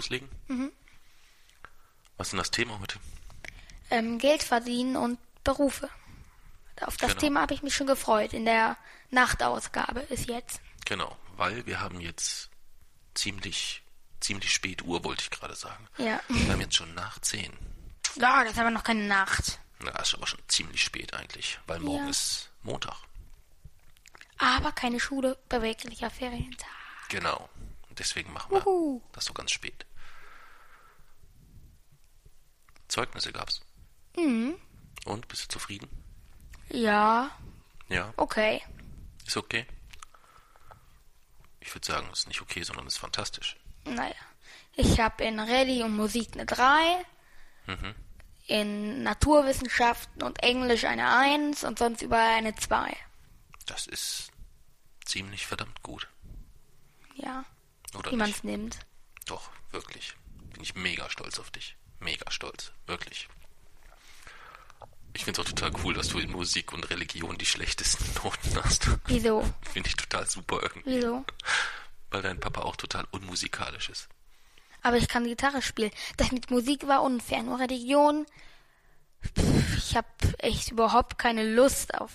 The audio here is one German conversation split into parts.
Loslegen. Mhm. Was ist denn das Thema heute? Ähm, Geld verdienen und Berufe. Auf das Genau. Thema habe ich mich schon gefreut. In der Nachtausgabe ist jetzt. Genau, weil wir haben jetzt ziemlich, ziemlich spät Uhr, wollte ich gerade sagen. Ja. Wir haben jetzt schon nach 10. Ja, das ist aber noch keine Nacht. Na, ist aber schon ziemlich spät eigentlich, weil morgen Ja. ist Montag. Aber keine Schule, beweglicher Ferientag. Genau. Und deswegen machen wir Uhu. das so ganz spät. Zeugnisse gab's. Mhm. Und, bist du zufrieden? Ja, Ja, okay. ist okay. Ich würde sagen, es ist nicht okay, sondern es ist fantastisch. Naja. Ich habe in Rallye und Musik eine 3. Mhm. In Naturwissenschaften und Englisch eine 1 und sonst überall eine 2. Das ist ziemlich verdammt gut. Ja, Oder wie man es nimmt. Doch, wirklich. Bin ich mega stolz auf dich. Mega stolz. Wirklich. Ich finde es auch total cool, dass du in Musik und Religion die schlechtesten Noten hast. Wieso? Finde ich total super irgendwie. Wieso? Weil dein Papa auch total unmusikalisch ist. Aber ich kann Gitarre spielen. Das mit Musik war unfair. Nur Religion. pff, Ich habe echt überhaupt keine Lust auf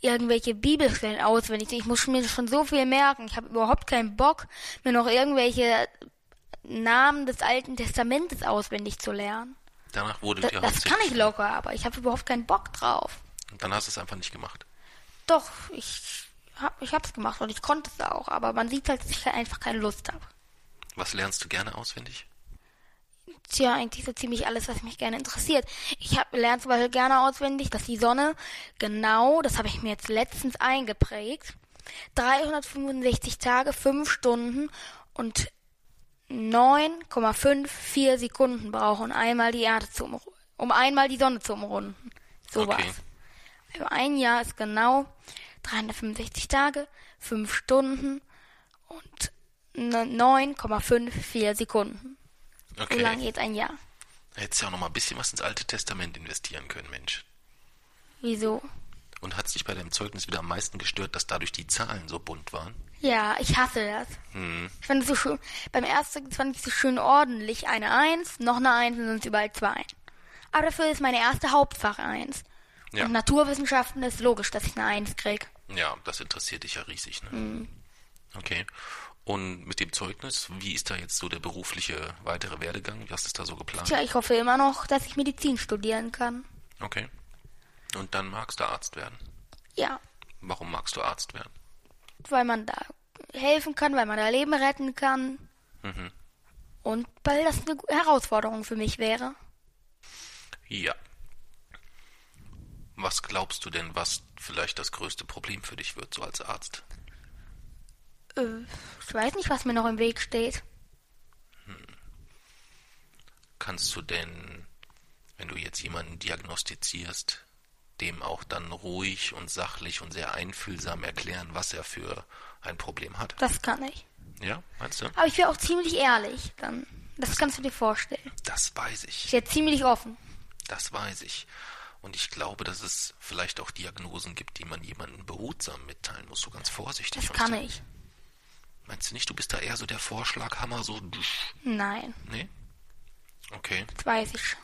irgendwelche Bibelstellen auswendig. Ich muss mir schon so viel merken. Ich habe überhaupt keinen Bock, mir noch irgendwelche Namen des Alten Testamentes auswendig zu lernen. Danach wurde Das, dir das kann ich locker, aber ich habe überhaupt keinen Bock drauf. Und dann hast du es einfach nicht gemacht. Doch, ich hab, ich hab's gemacht und ich konnte es auch, aber man sieht halt, dass ich einfach keine Lust habe. Was lernst du gerne auswendig? Tja, eigentlich so ziemlich alles, was mich gerne interessiert. Ich hab, lerne zum Beispiel gerne auswendig, dass die Sonne genau, das habe ich mir jetzt letztens eingeprägt, 365 Tage, 5 Stunden und 9,54 Sekunden brauchen, einmal die Erde zu um einmal die Sonne zu umrunden. Sowas. Okay. Also ein Jahr ist genau 365 Tage, 5 Stunden und 9,54 Sekunden. So Okay. lang geht ein Jahr. Hättest ja auch noch mal ein bisschen was ins Alte Testament investieren können, Mensch. Wieso? Und hat es dich bei deinem Zeugnis wieder am meisten gestört, dass dadurch die Zahlen so bunt waren? Ja, ich hasse das. Hm. Ich fand es so schön. Beim ersten fand ich es so schön ordentlich. Eine Eins, noch eine Eins und sonst überall zwei. Aber dafür ist meine erste Hauptfach Eins. Ja. Und Naturwissenschaften ist logisch, dass ich eine Eins krieg. Ja, das interessiert dich ja riesig, ne? Mhm. Okay. Und mit dem Zeugnis, wie ist da jetzt so der berufliche weitere Werdegang? Was ist da so geplant? Tja, ich hoffe immer noch, dass ich Medizin studieren kann. Okay. Und dann magst du Arzt werden. Ja, Warum magst du Arzt werden? Weil man da helfen kann, weil man da Leben retten kann. Mhm. Und weil das eine Herausforderung für mich wäre. Ja. Was glaubst du denn, was vielleicht das größte Problem für dich wird, so als Arzt? Äh, ich weiß nicht, was mir noch im Weg steht. Kannst du denn, wenn du jetzt jemanden diagnostizierst, dem auch dann ruhig und sachlich und sehr einfühlsam erklären, was er für ein Problem hat? Das kann ich. Ja, meinst du? Aber ich wäre auch ziemlich ehrlich. Dann, das kannst du dir vorstellen. Das weiß Ich ich. wäre ziemlich offen. Das weiß ich. Und ich glaube, dass es vielleicht auch Diagnosen gibt, die man jemandem behutsam mitteilen muss, so ganz vorsichtig. Das kann ich. Meinst du nicht, du bist da eher so der Vorschlaghammer, so... Nein, Nee? Okay. das weiß ich schon.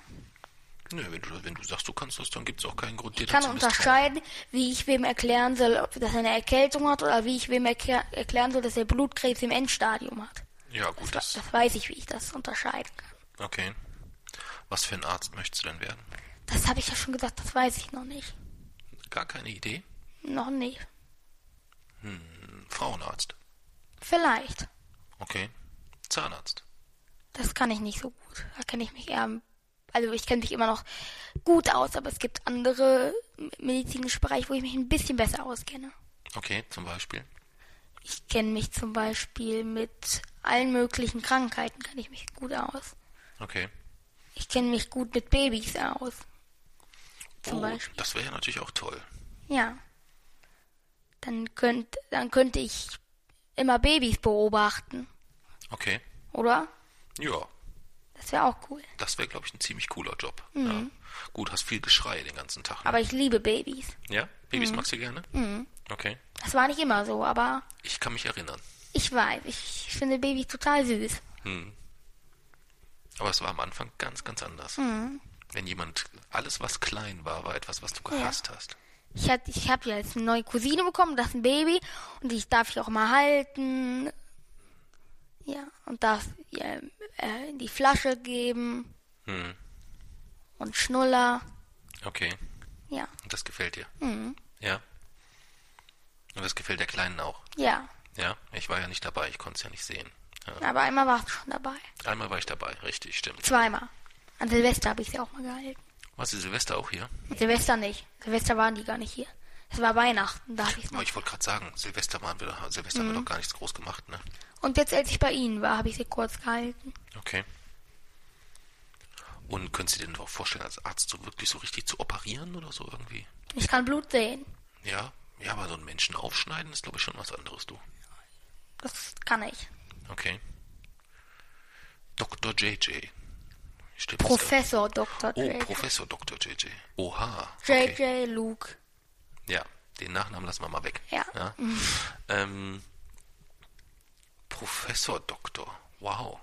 Nö, wenn du, wenn du sagst, du kannst das, dann gibt es auch keinen Grund, dir Ich kann unterscheiden, wie ich wem erklären soll, ob dass er eine Erkältung hat oder wie ich wem erklär, erklären soll, dass er Blutkrebs im Endstadium hat. Ja, gut, Das, das... das weiß ich, wie ich das unterscheiden kann. Okay. Was für ein Arzt möchtest du denn werden? Das habe ich ja schon gesagt, das weiß ich noch nicht. Gar keine Idee? Noch nicht. Ein Frauenarzt. Vielleicht. Okay. Zahnarzt. Das kann ich nicht so gut. Da kenne ich mich eher. Also ich kenne mich immer noch gut aus, aber es gibt andere medizinische Bereiche, wo ich mich ein bisschen besser auskenne. Okay, zum Beispiel. Ich kenne mich zum Beispiel mit allen möglichen Krankheiten, kann ich mich gut aus. Okay. Ich kenne mich gut mit Babys aus. Zum oh, Beispiel. das wäre ja natürlich auch toll. Ja. Dann, könnt, dann könnte ich immer Babys beobachten, Okay. oder? Ja, Das wäre auch cool. das wäre, glaube ich, ein ziemlich cooler Job. Ja. Gut, hast viel Geschrei den ganzen Tag. Ne? Mhm. Aber ich liebe Babys. ja? Babys magst du gerne? Okay. Das war nicht immer so, aber Ich kann mich erinnern. ich weiß, ich finde Babys total süß. Aber es war am Anfang ganz, ganz anders. Mhm. Wenn jemand, alles was klein war, war etwas, was du gehasst hast. Ich, hat- ich habe ja jetzt eine neue Cousine bekommen, das ist ein Baby und ich darf sie auch mal halten. Ja, und darf ihr äh, in die Flasche geben Hm. und Schnuller. Okay. Ja, Und das gefällt dir? Mhm. Ja. Und das gefällt der Kleinen auch. ja. Ja, ich war ja nicht dabei, ich konnte es ja nicht sehen. Ja. Aber einmal warst du schon dabei. Einmal war ich dabei, richtig, stimmt. Zweimal. An Silvester habe ich sie auch mal gehalten. War sie Silvester auch hier? Silvester nicht. Silvester waren die gar nicht hier. Es war Weihnachten, da habe ich mal. ich wollte gerade sagen, Silvester waren wir, Silvester haben wir Mhm. doch gar nichts groß gemacht, ne? Und jetzt, als ich bei Ihnen war, habe ich sie kurz gehalten. Okay. Und können Sie dir denn auch vorstellen, als Arzt so wirklich so richtig zu operieren oder so irgendwie? Ich kann Blut sehen. Ja, ja, aber so einen Menschen aufschneiden ist, glaube ich, schon was anderes, du. Das kann ich. Okay. Dr. JJ. Stimmt. Professor Dr. Oh, J. Professor Dr. JJ. Oha. Okay. JJ Luke. Ja, den Nachnamen lassen wir mal weg. Ja. Ähm, Professor Doktor. Wow.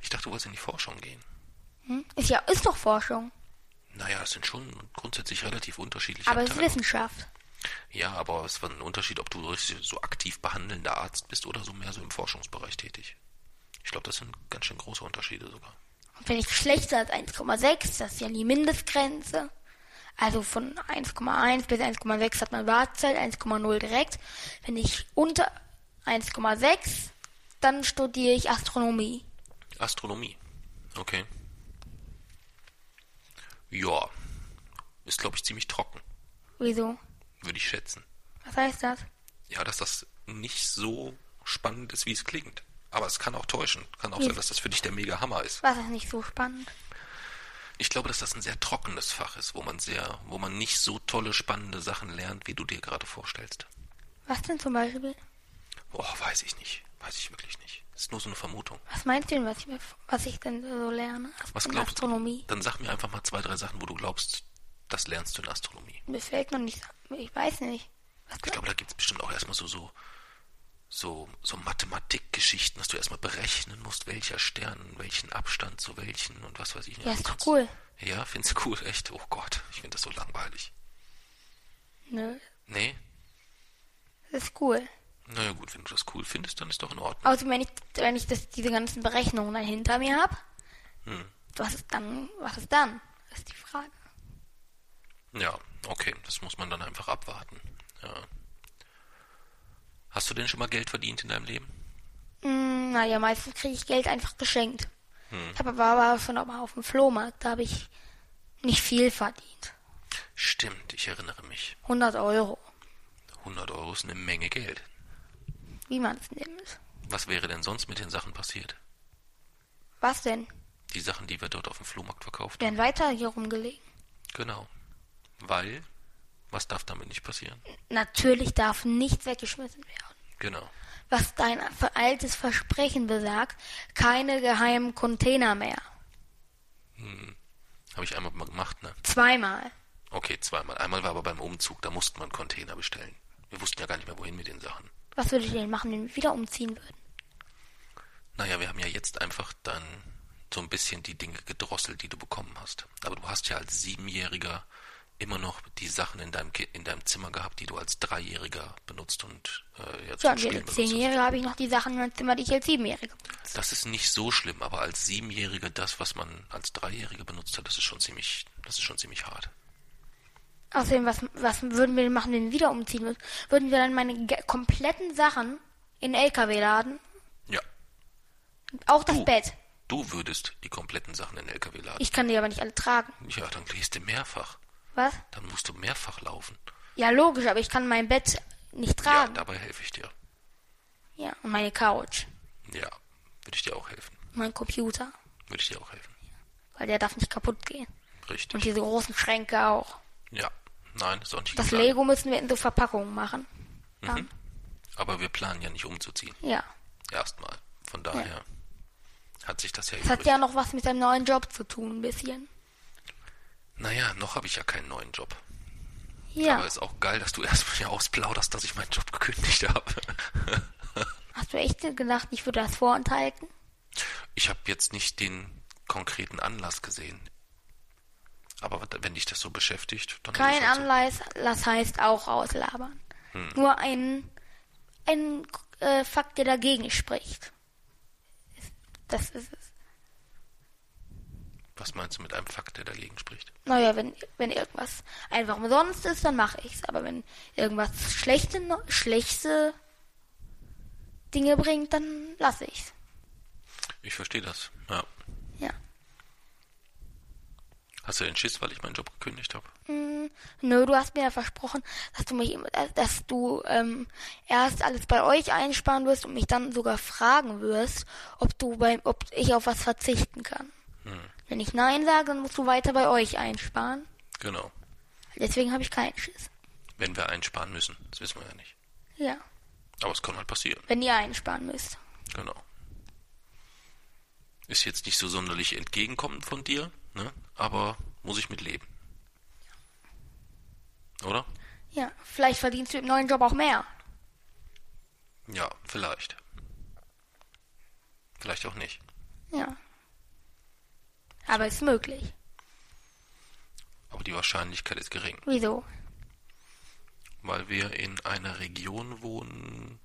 Ich dachte, du wolltest in die Forschung gehen. Hm? Ist ja, ist doch Forschung. Naja, es sind schon grundsätzlich relativ unterschiedliche Aber es ist. Wissenschaft. Ja, aber es war ein Unterschied, ob du so aktiv behandelnder Arzt bist oder so mehr so im Forschungsbereich tätig. Ich glaube, das sind ganz schön große Unterschiede sogar. Und wenn ich schlechter als 1,6, das ist ja die Mindestgrenze. Also von 1,1 bis 1,6 hat man Wartezeit, 1,0 direkt. Wenn ich unter 1,6, dann studiere ich Astronomie. Astronomie. Okay. Ja. Ist, glaube ich, ziemlich trocken, Wieso? würde ich schätzen. Was heißt das? Ja, dass das nicht so spannend ist, wie es klingt. Aber es kann auch täuschen. Kann auch Wie- sein, dass das für dich der mega Hammer ist. Was ist nicht so spannend? Ich glaube, dass das ein sehr trockenes Fach ist, wo man sehr, wo man nicht so tolle, spannende Sachen lernt, wie du dir gerade vorstellst. Was denn zum Beispiel? Boah, weiß ich nicht. Weiß ich wirklich nicht. Ist nur so eine Vermutung. Was meinst du denn, was ich, was ich denn so lerne? Was in glaubst Astronomie. du? Dann sag mir einfach mal zwei, drei Sachen, wo du glaubst, das lernst du in Astronomie. Mir fällt noch nicht. Ich weiß nicht. Was Ich glaube, da gibt es bestimmt auch erstmal so, so, so, so Mathematikgeschichten, dass du erstmal berechnen musst, welcher Stern, welchen Abstand zu welchen und was weiß ich nicht. ja, ist doch kannst- cool. Ja, findest du cool, echt? Oh Gott, ich finde das so langweilig. Nö, Nee? das ist cool. Naja gut, wenn du das cool findest, dann ist doch in Ordnung. Außer wenn ich, wenn ich das, diese ganzen Berechnungen dann hinter mir habe, Hm. was ist dann, was ist dann? Das ist die Frage. Ja, okay, das muss man dann einfach abwarten. Ja. Hast du denn schon mal Geld verdient in deinem Leben? Hm, naja, meistens kriege ich Geld einfach geschenkt. Hm. Ich habe aber, aber schon auch mal auf dem Flohmarkt, da habe ich nicht viel verdient. Stimmt, ich erinnere mich. 100 Euro, 100 Euro ist eine Menge Geld. wie man es nimmt. Was wäre denn sonst mit den Sachen passiert? Was denn? Die Sachen, die wir dort auf dem Flohmarkt verkauft haben? Werden weiter hier rumgelegen. Genau. Weil, was darf damit nicht passieren? Natürlich darf nichts weggeschmissen werden. Genau. Was dein altes Versprechen besagt, keine geheimen Container mehr. Habe ich einmal mal gemacht, ne? Zweimal. Okay, zweimal. Einmal war aber beim Umzug, da mussten wir einen Container bestellen. Wir wussten ja gar nicht mehr, wohin mit den Sachen. Was würdet ihr denn machen, wenn wir wieder umziehen würden? Naja, wir haben ja jetzt einfach dann so ein bisschen die Dinge gedrosselt, die du bekommen hast. Aber du hast ja als Siebenjähriger immer noch die Sachen in deinem, in deinem Zimmer gehabt, die du als Dreijähriger benutzt und äh, jetzt Ja, zum Spielen als benutzt hast. Zehnjährige habe ich noch die Sachen in meinem Zimmer, die ich als Siebenjährige benutze. Das ist nicht so schlimm, aber als Siebenjährige das, was man als Dreijährige benutzt hat, das ist schon ziemlich, das ist schon ziemlich hart. Außerdem, was, was würden wir denn machen, wenn wir wieder umziehen würden? Würden wir dann meine kompletten Sachen in LKW laden? Ja, Auch das Du. Bett. du würdest die kompletten Sachen in LKW laden. Ich kann die aber nicht alle tragen. Ja, dann gehst du mehrfach. Was? Dann musst du mehrfach laufen. Ja, logisch, aber ich kann mein Bett nicht Ja, tragen. dabei helfe ich dir. Ja, und meine Couch. Ja, würde ich dir auch helfen. Mein Computer. Würde ich dir auch helfen. Weil der darf nicht kaputt gehen. Richtig. Und diese großen Schränke auch. Ja, nein, ist auch nicht Das geplant. Lego müssen wir in so Verpackungen machen. Mhm. Aber wir planen ja nicht umzuziehen. Ja. Erstmal. Von daher hat sich das ja Das hat ja noch was mit deinem neuen Job zu tun, ein bisschen. Naja, noch habe ich ja keinen neuen Job. Ja. Aber ist auch geil, dass du erstmal hier ausplauderst, dass ich meinen Job gekündigt habe. Hast du echt gedacht, ich würde das vorenthalten? Ich habe jetzt nicht den konkreten Anlass gesehen. Aber wenn dich das so beschäftigt, dann Kein ist es halt so. Anlass heißt auch auslabern. Hm. Nur ein, ein äh, Fakt, der dagegen spricht. Das ist es. Was meinst du mit einem Fakt, der dagegen spricht? Naja, wenn, wenn irgendwas einfach umsonst ist, dann mache ich's. Aber wenn irgendwas schlechte, schlechte Dinge bringt, dann lasse ich's. Ich verstehe das. Ja. Ja. Hast du den Schiss, weil ich meinen Job gekündigt habe? Hm, nö, du hast mir ja versprochen, dass du mich, immer- dass du ähm, erst alles bei euch einsparen wirst und mich dann sogar fragen wirst, ob du beim, ob ich auf was verzichten kann. Wenn ich Nein sage, dann musst du weiter bei euch einsparen. Genau. Deswegen habe ich keinen Schiss. Wenn wir einsparen müssen. Das wissen wir ja nicht. Ja, Aber es kann halt passieren. wenn ihr einsparen müsst. Genau. Ist jetzt nicht so sonderlich entgegenkommend von dir, ne? aber muss ich mit leben. Oder? Ja, vielleicht verdienst du im neuen Job auch mehr. Ja, vielleicht. Vielleicht auch nicht. Ja. Aber ist möglich. Aber die Wahrscheinlichkeit ist gering, Wieso? weil wir in einer Region wohnen,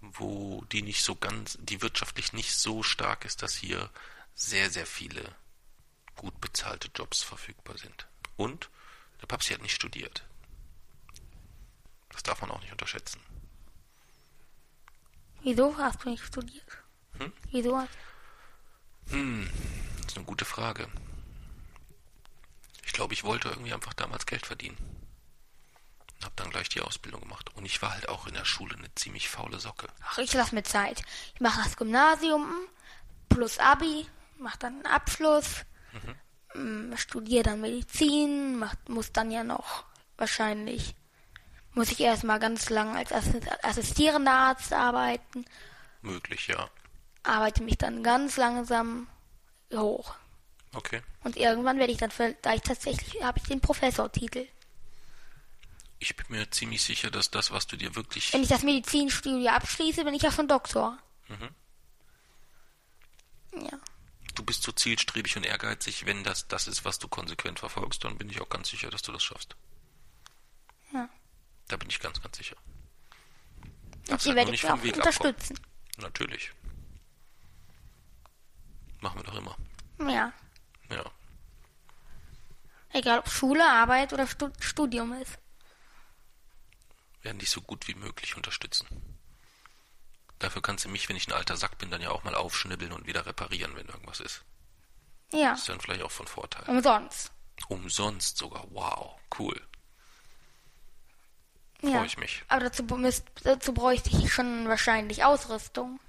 wo die nicht so ganz, die wirtschaftlich nicht so stark ist, dass hier sehr, sehr viele gut bezahlte Jobs verfügbar sind. Und der Papsi hat nicht studiert. Das darf man auch nicht unterschätzen. Wieso hast du nicht studiert? Hm? Wieso hast Hm, das ist eine gute Frage. Ich glaube, ich wollte irgendwie einfach damals Geld verdienen. Hab dann gleich die Ausbildung gemacht. Und ich war halt auch in der Schule eine ziemlich faule Socke. Ach, ich lass mir Zeit. Ich mache das Gymnasium plus Abi, mache dann einen Abschluss, mm, studiere dann Medizin, mach, muss dann ja noch wahrscheinlich, muss ich erstmal ganz lang als Assi- assistierender Arzt arbeiten, Möglich, ja. arbeite mich dann ganz langsam hoch. Okay. Und irgendwann werde ich dann vielleicht tatsächlich, habe ich den Professortitel. Ich bin mir ziemlich sicher, dass das, was du dir wirklich. Wenn ich das Medizinstudium abschließe, bin ich ja schon Doktor. Ja. Du bist so zielstrebig und ehrgeizig, wenn das das ist, was du konsequent verfolgst, dann bin ich auch ganz sicher, dass du das schaffst. Ja. Da bin ich ganz, ganz sicher. Und Darfst die halt werde nur ich nicht vom auch unterstützen. Natürlich. Machen wir doch immer. Ja. Ja. Egal ob Schule, Arbeit oder Stu Studium ist. werden dich so gut wie möglich unterstützen. Dafür kannst du mich, wenn ich ein alter Sack bin, dann ja auch mal aufschnibbeln und wieder reparieren, wenn irgendwas ist. Ja. Ist dann vielleicht auch von Vorteil. Umsonst. Umsonst sogar. Wow, cool. Ja. Freue ich mich. Aber dazu, dazu bräuchte ich schon wahrscheinlich Ausrüstung.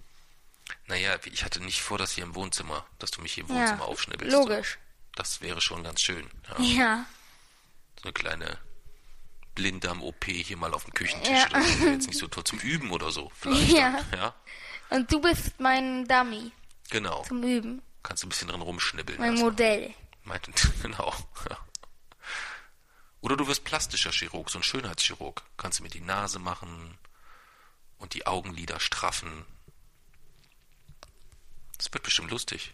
Naja, ich hatte nicht vor, dass hier im Wohnzimmer, dass du mich hier im Ja. Wohnzimmer aufschnibbelst. Logisch. Das wäre schon ganz schön. Ja. Ja. So eine kleine Blinddarm-OP hier mal auf dem Küchentisch. Ja. Das ist jetzt nicht so toll zum Üben oder so. Vielleicht Ja. ja. Und du bist mein Dummy Genau. zum Üben. Kannst du ein bisschen drin rumschnibbeln. Mein lassen. Modell. Meint, genau. Ja. Oder du wirst plastischer Chirurg, so ein Schönheitschirurg. Kannst du mir die Nase machen und die Augenlider straffen. Das wird bestimmt lustig.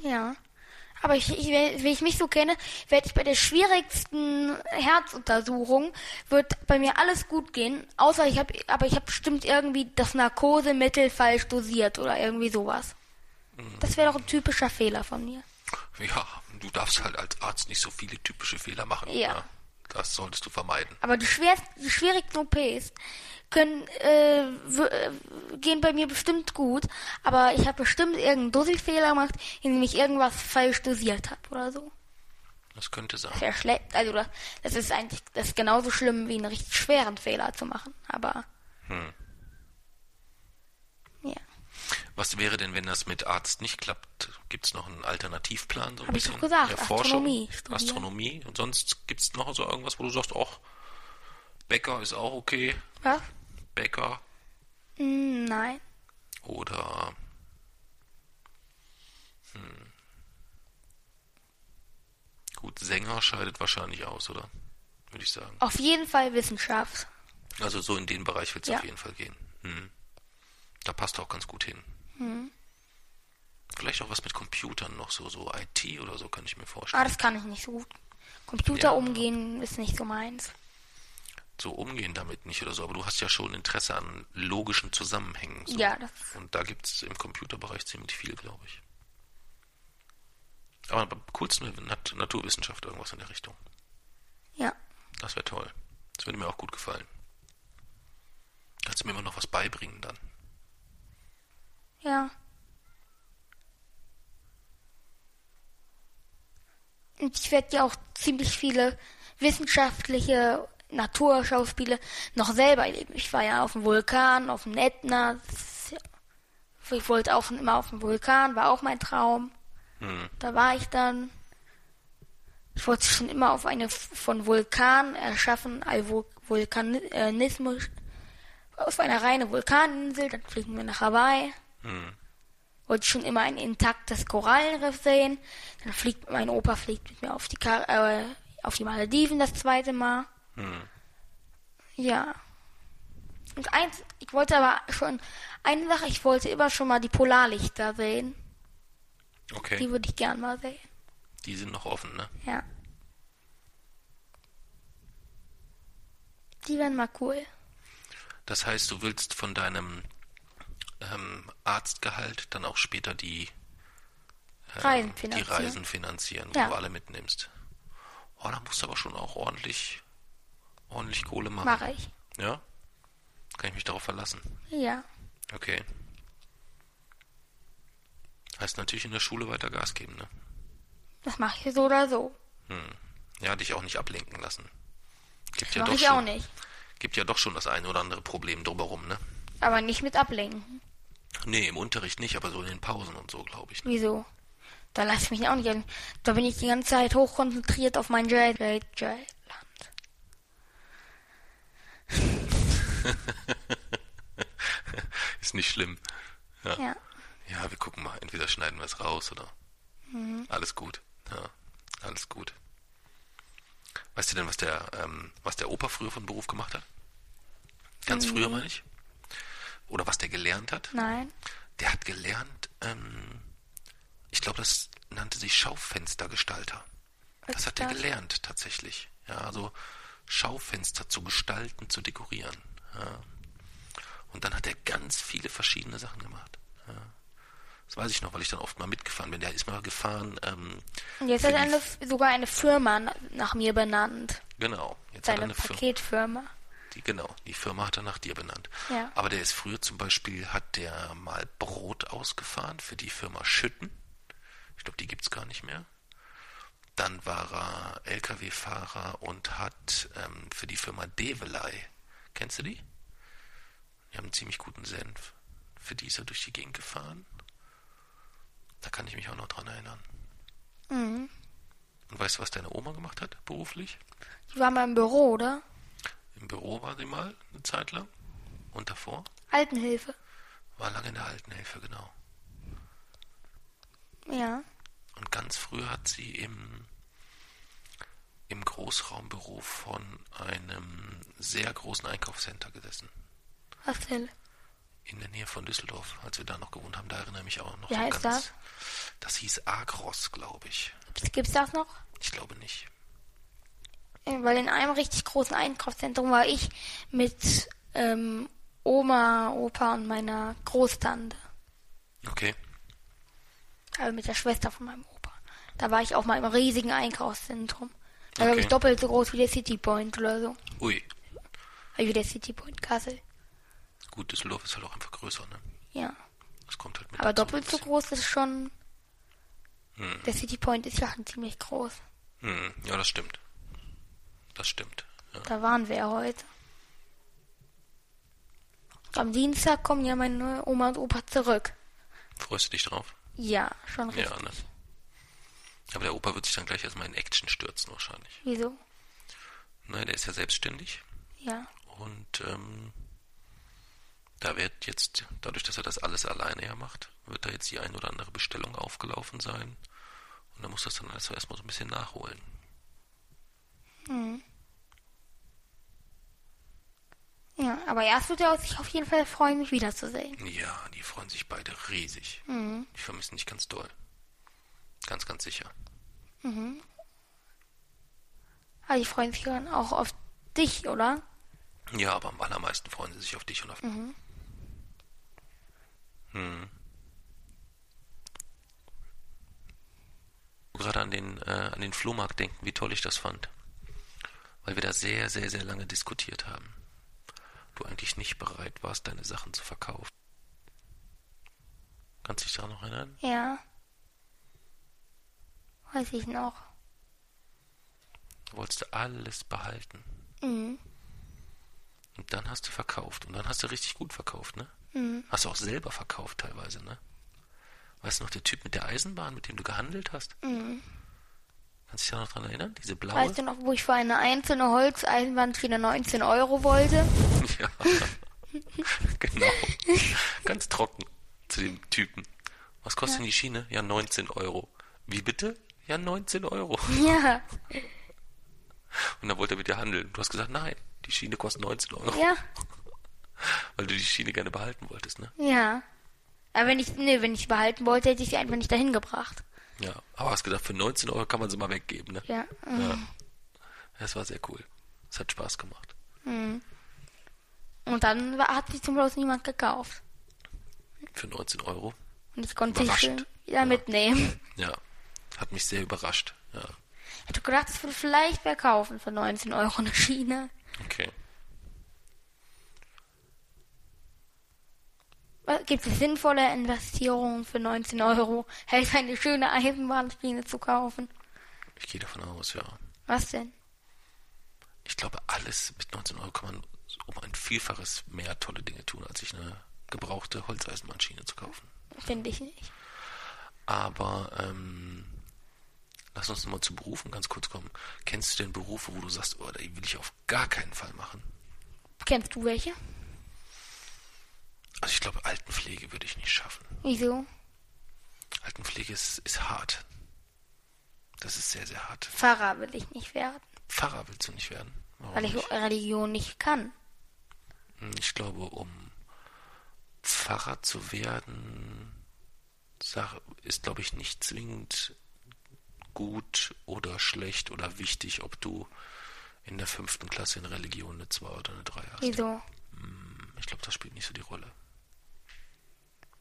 Ja. Aber ich, ich, wie ich mich so kenne, werde ich bei der schwierigsten Herzuntersuchung, wird bei mir alles gut gehen, außer ich habe, aber ich habe bestimmt irgendwie das Narkosemittel falsch dosiert oder irgendwie sowas. Das wäre doch ein typischer Fehler von mir. Ja, du darfst halt als Arzt nicht so viele typische Fehler machen. Ja. Das solltest du vermeiden. Aber die, schwerst, die schwierigsten OPs können, äh, äh, gehen bei mir bestimmt gut, aber ich habe bestimmt irgendeinen Dosifehler gemacht, indem ich irgendwas falsch dosiert habe oder so. Das könnte sein. Wäre schlecht. Also das, das ist eigentlich das ist genauso schlimm wie einen richtig schweren Fehler zu machen. Aber Hm. ja. Was wäre denn, wenn das mit Arzt nicht klappt? Gibt es noch einen Alternativplan? So ein Hab ich doch gesagt? Astronomie. Astronomie. Und sonst gibt es noch so irgendwas, wo du sagst, ach, Bäcker ist auch okay. Was? Bäcker Hm, nein. oder hm, gut, Sänger scheidet wahrscheinlich aus, oder? Würde ich sagen. Auf jeden Fall Wissenschaft. Also so in den Bereich wird es Ja. auf jeden Fall gehen. Hm. Da passt auch ganz gut hin. Hm. Vielleicht auch was mit Computern noch, so, so IT oder so, kann ich mir vorstellen. Ah, das kann ich nicht so gut. Computer Ja. umgehen ist nicht so meins. So umgehen damit nicht oder so, aber du hast ja schon Interesse an logischen Zusammenhängen. So. Ja, das- Und da gibt es im Computerbereich ziemlich viel, glaube ich. Aber am coolsten Nat Naturwissenschaft, irgendwas in der Richtung. Ja. Das wäre toll. Das würde mir auch gut gefallen. Kannst du mir immer noch was beibringen dann? Ja. Und ich werde ja auch ziemlich viele wissenschaftliche Naturschauspiele noch selber erleben. Ich war ja auf dem Vulkan, auf dem ja- Ich wollte auch schon immer auf dem Vulkan, war auch mein Traum. Hm. Da war ich dann. Ich wollte schon immer auf eine von Vulkan erschaffen, Vul- Vulkanismus, auf einer reine Vulkaninsel, dann fliegen wir nach Hawaii. Hm. Wollte schon immer ein intaktes Korallenriff sehen. Dann fliegt mein Opa fliegt mit mir auf die Kar äh, auf die Malediven das zweite Mal. Hm. Ja. Und eins, ich wollte aber schon eine Sache, ich wollte immer schon mal die Polarlichter sehen. Okay. Die würde ich gern mal sehen. Die sind noch offen, ne? Ja. Die wären mal cool. Das heißt, du willst von deinem ähm, Arztgehalt dann auch später die, ähm, Reisen die finanzieren. Reisen finanzieren, wo Ja. du alle mitnimmst. Oh, da musst du aber schon auch ordentlich, ordentlich Kohle machen. Mache ich. Ja? Kann ich mich darauf verlassen? Ja. Okay. Heißt natürlich in der Schule weiter Gas geben, ne? Das mache ich so oder so. Ja, dich auch nicht ablenken lassen. Gibt Das ja mache doch ich schon, auch nicht. Gibt ja doch schon das eine oder andere Problem drumherum, ne? Aber nicht mit ablenken. Nee, im Unterricht nicht, aber so in den Pausen und so, glaube ich. Ne? Wieso? Da lasse ich mich auch nicht an. Da bin ich die ganze Zeit hochkonzentriert auf mein J, J, J Land. Ist nicht schlimm. Ja. Ja. Ja, wir gucken mal. Entweder schneiden wir es raus oder. Alles gut. Ja, alles gut. Weißt du denn, was der, ähm, was der Opa früher von Beruf gemacht hat? Ganz früher, meine ich. Oder was der gelernt hat? Nein. Der hat gelernt, ähm, ich glaube, das nannte sich Schaufenstergestalter. Was Das hat er das? gelernt, tatsächlich. Ja, also Schaufenster zu gestalten, zu dekorieren. Ja. Und dann hat er ganz viele verschiedene Sachen gemacht. Ja. Das weiß ich noch, weil ich dann oft mal mitgefahren bin. Der ist mal gefahren. Ähm, jetzt hat eine, sogar eine Firma na- nach mir benannt. Genau. Jetzt hat er Seine eine Firma. Paketfirma. Die, genau, die Firma hat er nach dir benannt. Ja. Aber der ist früher zum Beispiel, hat der mal Brot ausgefahren für die Firma Schütten. Ich glaube, die gibt's gar nicht mehr. Dann war er LKW-Fahrer und hat ähm, für die Firma Develei, kennst du die? Die haben einen ziemlich guten Senf. Für die ist er durch die Gegend gefahren. Da kann ich mich auch noch dran erinnern. Mhm. Und weißt du, was deine Oma gemacht hat, beruflich? Die war mal im Büro, oder? Im Büro war sie mal eine Zeit lang. Und davor? Altenhilfe. War lange in der Altenhilfe, genau. Ja. Und ganz früh hat sie im, im Großraumbüro von einem sehr großen Einkaufscenter gesessen. Was denn? In der Nähe von Düsseldorf, als wir da noch gewohnt haben. Da erinnere ich mich auch noch Wie so heißt ganz. das? Das hieß Agros, glaube ich. Gibt's, gibt's das noch? Ich glaube nicht. Weil in einem richtig großen Einkaufszentrum war ich mit ähm, Oma, Opa und meiner Großtante. Okay. Also mit der Schwester von meinem. Da war ich auch mal im riesigen Einkaufszentrum. Da glaube ich Okay. doppelt so groß wie der City Point oder so. Ui. Also wie der City Point Kassel. Gut, Düsseldorf ist halt auch einfach größer, ne? Ja. Das kommt halt mit Aber doppelt so groß ist schon. Hm. Der City Point ist ja schon ziemlich groß. Hm, ja, das stimmt. Das stimmt. Ja. Da waren wir ja heute. Am Dienstag kommen ja meine Oma und Opa zurück. Freust du dich drauf? Ja, schon richtig. Ja, ne? Aber der Opa wird sich dann gleich erstmal in Action stürzen wahrscheinlich. Wieso? Ne, der ist ja selbstständig Ja. und ähm, da wird jetzt, dadurch, dass er das alles alleine ja macht, wird da jetzt die ein oder andere Bestellung aufgelaufen sein. Und er muss das dann also erstmal so ein bisschen nachholen. Ja, aber erst wird er sich auf jeden Fall freuen, mich wiederzusehen. Ja, die freuen sich beide riesig. Mhm. Die vermissen dich ganz doll. Ganz, ganz sicher. Aber die freuen sich dann auch auf dich, oder? Ja, aber am allermeisten freuen sie sich auf dich und auf Hm. Gerade an den, äh, an den Flohmarkt denken, wie toll ich das fand. Weil wir da sehr, sehr, sehr lange diskutiert haben. Du eigentlich nicht bereit warst, deine Sachen zu verkaufen. Kannst du dich daran noch erinnern? Ja. Weiß ich noch. Du wolltest alles behalten. Mhm. Und dann hast du verkauft. Und dann hast du richtig gut verkauft, ne? Mhm. Hast du auch selber verkauft teilweise, ne? Weißt du noch, der Typ mit der Eisenbahn, mit dem du gehandelt hast? Mhm. Kannst du dich da noch dran erinnern? Diese blaue? Weißt du noch, wo ich für eine einzelne Holzeisenbahnschiene 19 Euro wollte? Ja. genau. Ganz trocken zu dem Typen. Was kostet denn die Schiene? Ja, 19 Euro. Wie bitte? Ja, 19 Euro. Ja. Und dann wollte er mit dir handeln. Du hast gesagt, nein, die Schiene kostet 19 Euro. Ja. Weil du die Schiene gerne behalten wolltest, ne? Ja. Aber wenn ich, nee, wenn ich behalten wollte, hätte ich sie einfach nicht dahin gebracht. Ja. Aber hast gedacht, für 19 Euro kann man sie mal weggeben, ne? Ja. Ja. Das war sehr cool. Es hat Spaß gemacht. Und dann hat sie zum Schluss niemand gekauft. Für 19 Euro. Und ich konnte sie wieder mitnehmen. Ja. Hat mich sehr überrascht. Ja. Hätte gedacht, es würde vielleicht verkaufen für 19 Euro eine Schiene. Okay. Was- Gibt es sinnvolle Investierungen für 19 Euro, als eine schöne Eisenbahnschiene zu kaufen? Ich gehe davon aus, ja. Was denn? Ich glaube, alles mit 19 Euro kann man um ein Vielfaches mehr tolle Dinge tun, als sich eine gebrauchte Holzeisenbahnschiene zu kaufen. Finde ich nicht. Aber ähm, lass uns mal zu Berufen ganz kurz kommen. Kennst du denn Berufe, wo du sagst, oh, die will ich auf gar keinen Fall machen? Kennst du welche? Also ich glaube, Altenpflege würde ich nicht schaffen. Wieso? Altenpflege ist, ist hart. Das ist sehr, sehr hart. Pfarrer will ich nicht werden, Pfarrer willst du nicht werden. Warum weil ich nicht? Religion nicht kann. Hm, Ich glaube, um Pfarrer zu werden, ist, glaube ich, nicht zwingend gut oder schlecht oder wichtig, ob du in der fünften Klasse in Religion eine 2 oder eine 3 hast. Wieso? Ich glaube, das spielt nicht so die Rolle.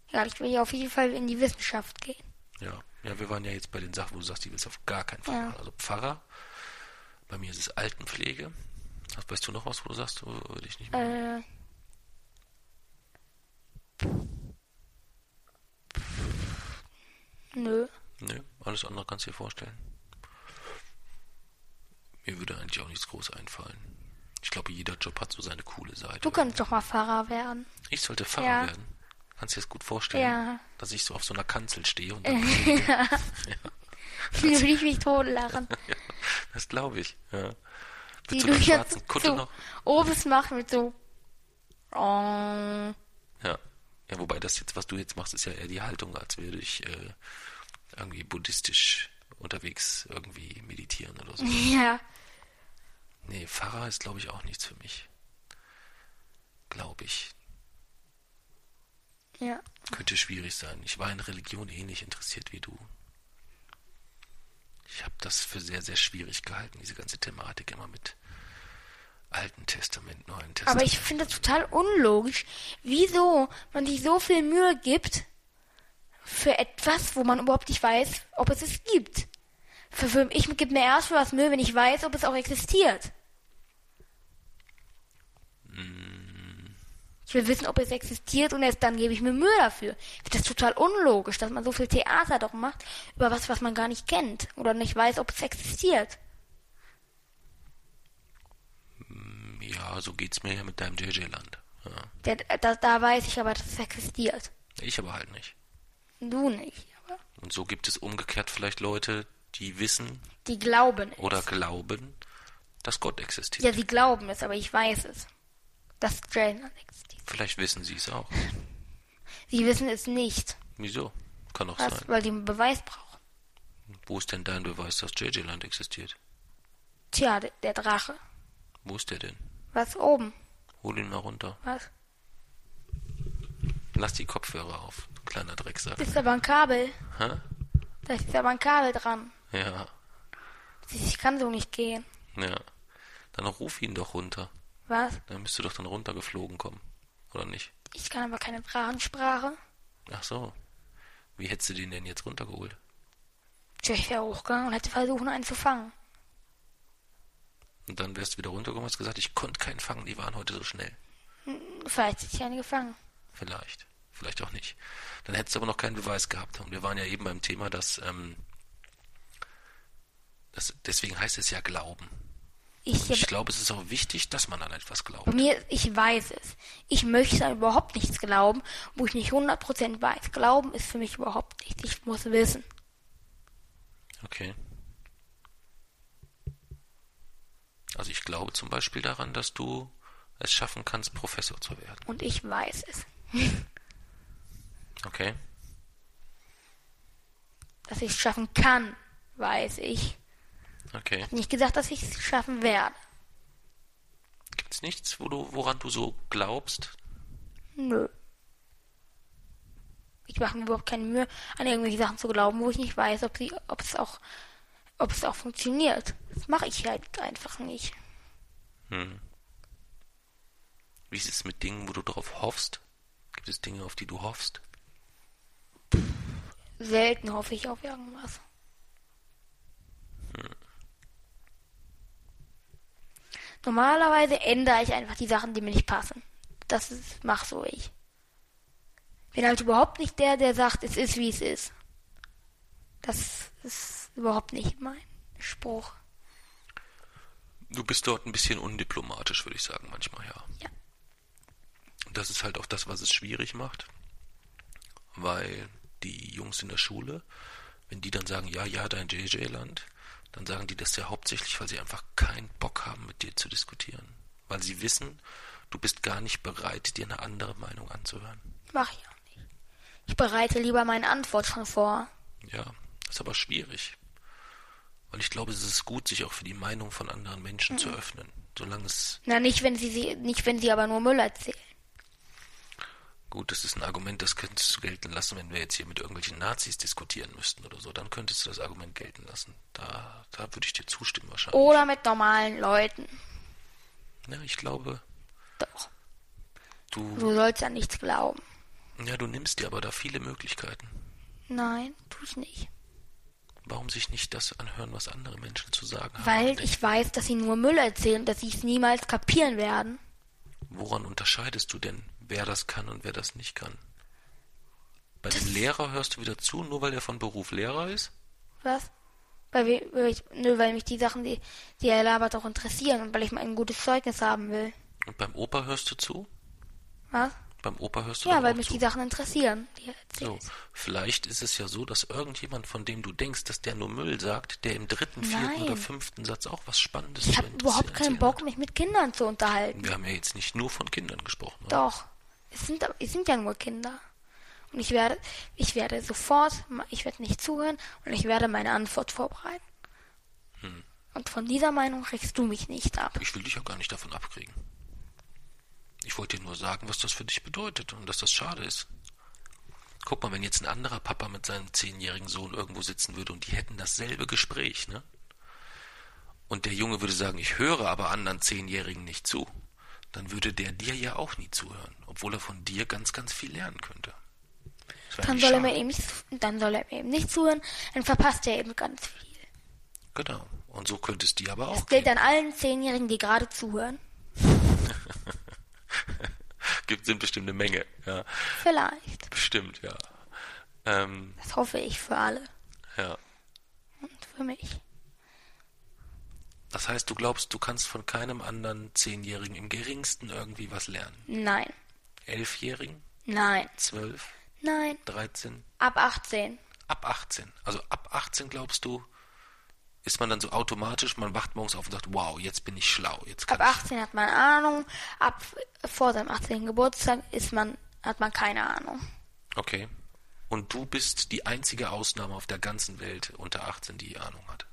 Ja, ich will ja auf jeden Fall in die Wissenschaft gehen. Ja. ja, wir waren ja jetzt bei den Sachen, wo du sagst, die willst du auf gar keinen Fall Ja. machen. Also Pfarrer, bei mir ist es Altenpflege. Was- Weißt du noch was, wo du sagst, wo würde ich nicht machen? Äh. Nö. Nö, alles andere kannst du dir vorstellen. Mir würde eigentlich auch nichts groß einfallen. Ich glaube, jeder Job hat so seine coole Seite. Du könntest doch mal Pfarrer werden. Ich sollte Pfarrer Ja. werden. Kannst du dir das gut vorstellen? Ja. Dass ich so auf so einer Kanzel stehe und dann Wie würde ich mich totlachen. ja, das glaube ich. Ja. Die Mit so du einer schwarzen Kutte so noch. Obes machst mit so. Oh. Ja. ja, wobei das jetzt, was du jetzt machst, ist ja eher die Haltung, als würde ich äh, irgendwie buddhistisch unterwegs irgendwie meditieren oder so. Ja. Nee, Pfarrer ist, glaube ich, auch nichts für mich. Glaube ich. Ja. Könnte schwierig sein. Ich war in Religion ähnlich interessiert wie du. Ich habe das für sehr, sehr schwierig gehalten, diese ganze Thematik immer mit Alten Testament, Neuen Testament. Aber ich finde das total unlogisch, wieso man sich so viel Mühe gibt für etwas, wo man überhaupt nicht weiß, ob es es gibt. Für, für, ich gebe mir erst für was Mühe, wenn ich weiß, ob es auch existiert. Ich will wissen, ob es existiert und erst dann gebe ich mir Mühe dafür. Ich finde das total unlogisch, dass man so viel Theater doch macht über was, was man gar nicht kennt oder nicht weiß, ob es existiert. Ja, so geht's mir ja mit deinem JJ-Land. Ja. Der, da, da weiß ich aber, dass es existiert. Ich aber halt nicht. Du nicht, aber Und so gibt es umgekehrt vielleicht Leute, die wissen die glauben es. oder glauben, dass Gott existiert. Ja, sie glauben es, aber ich weiß es. Dass Jalen existiert. Vielleicht wissen sie es auch. Sie wissen es nicht, Wieso? Kann auch was, sein. weil sie einen Beweis brauchen. Wo ist denn dein Beweis, dass JJ-Land existiert? Tja, der, Drache. Wo ist der denn? Was oben? Hol ihn mal runter. Was? Lass die Kopfhörer auf, kleiner Drecksack. Das ist aber ein Kabel. Hä? Da ist aber ein Kabel dran. Ja, Ich kann so nicht gehen. ja. Dann ruf ihn doch runter. Was? Dann müsst du doch dann runtergeflogen kommen. Oder nicht? Ich kann aber keine Drachensprache. Ach so. Wie hättest du den denn jetzt runtergeholt? Tja, ich wäre hochgegangen und hätte versucht, einen zu fangen. Und dann wärst du wieder runtergekommen und hast gesagt, ich konnte keinen fangen, die waren heute so schnell. Vielleicht hätte ich einen gefangen. Vielleicht. Vielleicht auch nicht. Dann hättest du aber noch keinen Beweis gehabt. Und wir waren ja eben beim Thema, dass, ähm, das, deswegen heißt es ja Glauben. Ich, ich glaube, es ist auch wichtig, dass man an etwas bei glaubt. mir, ich weiß es. Ich möchte an überhaupt nichts glauben, wo ich nicht 100% weiß. Glauben ist für mich überhaupt nichts. Ich muss wissen. Okay. Also ich glaube zum Beispiel daran, dass du es schaffen kannst, Professor zu werden. Und ich weiß es. Okay? Dass ich es schaffen kann, weiß ich. Okay. Nicht gesagt, dass ich es schaffen werde. Gibt es nichts, wo du, woran du so glaubst? Nö. Ich mache mir überhaupt keine Mühe, an irgendwelche Sachen zu glauben, wo ich nicht weiß, ob sie, ob es auch, ob es auch funktioniert. Das mache ich halt einfach nicht. Hm. Wie ist es mit Dingen, wo du darauf hoffst? Gibt es Dinge, auf die du hoffst? Selten hoffe ich auf irgendwas. Normalerweise ändere ich einfach die Sachen, die mir nicht passen. Das ist, mach so ich. Bin halt überhaupt nicht der, der sagt, es ist wie es ist. Das ist überhaupt nicht mein Spruch. Du bist dort ein bisschen undiplomatisch, würde ich sagen, manchmal, ja. Ja. Und das ist halt auch das, was es schwierig macht, weil die Jungs in der Schule, wenn die dann sagen, ja, ja, dein JJ-Land, dann sagen die das ja hauptsächlich, weil sie einfach keinen Bock haben, mit dir zu diskutieren. Weil sie wissen, du bist gar nicht bereit, dir eine andere Meinung anzuhören. Mach ich auch nicht. Ich bereite lieber meine Antwort schon vor. Ja, ist aber schwierig. Weil ich glaube, es ist gut, sich auch für die Meinung von anderen Menschen zu öffnen. Solange es Na, nicht wenn sie, sie nicht wenn sie aber nur Müll erzählen. Gut, das ist ein Argument, das könntest du gelten lassen, wenn wir jetzt hier mit irgendwelchen Nazis diskutieren müssten oder so. Dann könntest du das Argument gelten lassen. Da, da würde ich dir zustimmen wahrscheinlich. Oder mit normalen Leuten. Ja, ich glaube, Doch. du, Du sollst an nichts glauben. ja, du nimmst dir aber da viele Möglichkeiten. Nein, tu ich nicht. Warum sich nicht das anhören, was andere Menschen zu sagen haben? Weil ich weiß, dass sie nur Müll erzählen, dass sie es niemals kapieren werden. Woran unterscheidest du denn, wer das kann und wer das nicht kann? Bei dem Lehrer hörst du wieder zu, nur weil er von Beruf Lehrer ist? Was? Ich, nö, weil mich die Sachen, die, die er labert, auch interessieren und weil ich mal ein gutes Zeugnis haben will. Und beim Opa hörst du zu? Was? Beim Opa hörst du Ja, weil mich zu. die Sachen interessieren, die So, vielleicht ist es ja so, dass irgendjemand, von dem du denkst, dass der nur Müll sagt, der im dritten, vierten Nein. oder fünften Satz auch was Spannendes Ich habe überhaupt keinen Bock, mich mit Kindern zu unterhalten. Wir haben ja jetzt nicht nur von Kindern gesprochen. oder? Doch. Es sind, es sind ja nur Kinder. Und ich werde, ich werde sofort, ich werde nicht zuhören und ich werde meine Antwort vorbereiten. Hm. Und von dieser Meinung kriegst du mich nicht ab. Ich will dich auch gar nicht davon abkriegen. Ich wollte dir nur sagen, was das für dich bedeutet und dass das schade ist. Guck mal, wenn jetzt ein anderer Papa mit seinem zehnjährigen Sohn irgendwo sitzen würde und die hätten dasselbe Gespräch, ne? Und der Junge würde sagen, ich höre aber anderen Zehnjährigen nicht zu, dann würde der dir ja auch nie zuhören, obwohl er von dir ganz, ganz viel lernen könnte. Dann soll, er mir eben nicht, dann soll er mir eben nicht zuhören, dann verpasst er eben ganz viel. Genau. Und so könnte es dir aber auch Das gilt gehen. an allen Zehnjährigen, die gerade zuhören. Gibt sind bestimmt eine Menge, ja. Vielleicht. Bestimmt, ja. Ähm, Das hoffe ich für alle. ja. Und für mich. Das heißt, du glaubst, du kannst von keinem anderen Zehnjährigen im geringsten irgendwie was lernen. Nein. Elfjährigen? Nein. Zwölf? Nein. Dreizehn? Ab 18. Ab 18. Also ab 18 glaubst du, ist man dann so automatisch, man wacht morgens auf und sagt, wow, jetzt bin ich schlau. Jetzt kann Ab ich. 18 hat man Ahnung. Ab vor seinem 18. Geburtstag ist man, hat man keine Ahnung. Okay. Und du bist die einzige Ausnahme auf der ganzen Welt unter 18, die Ahnung hat.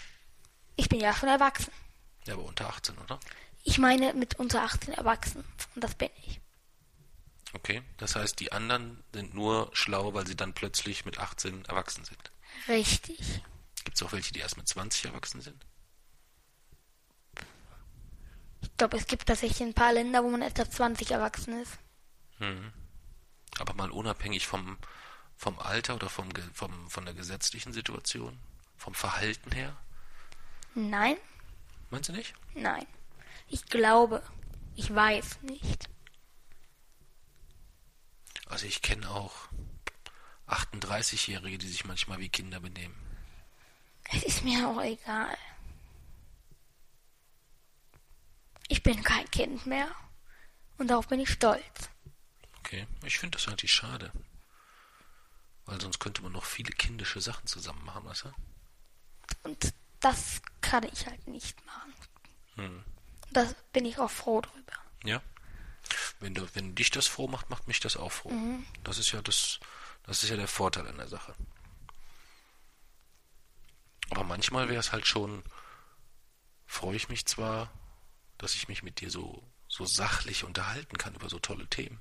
Ich bin ja schon erwachsen. Ja, aber unter 18, oder? Ich meine mit unter 18 erwachsen. Und das bin ich. Okay. Das heißt, die anderen sind nur schlau, weil sie dann plötzlich mit 18 erwachsen sind. Richtig. Gibt es auch welche, die erst mit 20 erwachsen sind? Ich glaube, es gibt tatsächlich ein paar Länder, wo man erst ab 20 erwachsen ist. Aber mal unabhängig vom, vom Alter oder vom, vom, von der gesetzlichen Situation, vom Verhalten her? Nein, Meinst du nicht? nein. Ich glaube. Ich weiß nicht. Also ich kenne auch 38-Jährige, die sich manchmal wie Kinder benehmen. Es ist mir auch egal. Ich bin kein Kind mehr. Und darauf bin ich stolz. Okay, ich finde das eigentlich schade. Weil sonst könnte man noch viele kindische Sachen zusammen machen, weißt du? Und das kann ich halt nicht machen. Hm. Da bin ich auch froh drüber. Ja. Wenn, du, wenn dich das froh macht, macht mich das auch froh. Das ist ja das, das ist ja der Vorteil an der Sache. Aber manchmal wäre es halt schon, freue ich mich zwar, dass ich mich mit dir so, so sachlich unterhalten kann über so tolle Themen.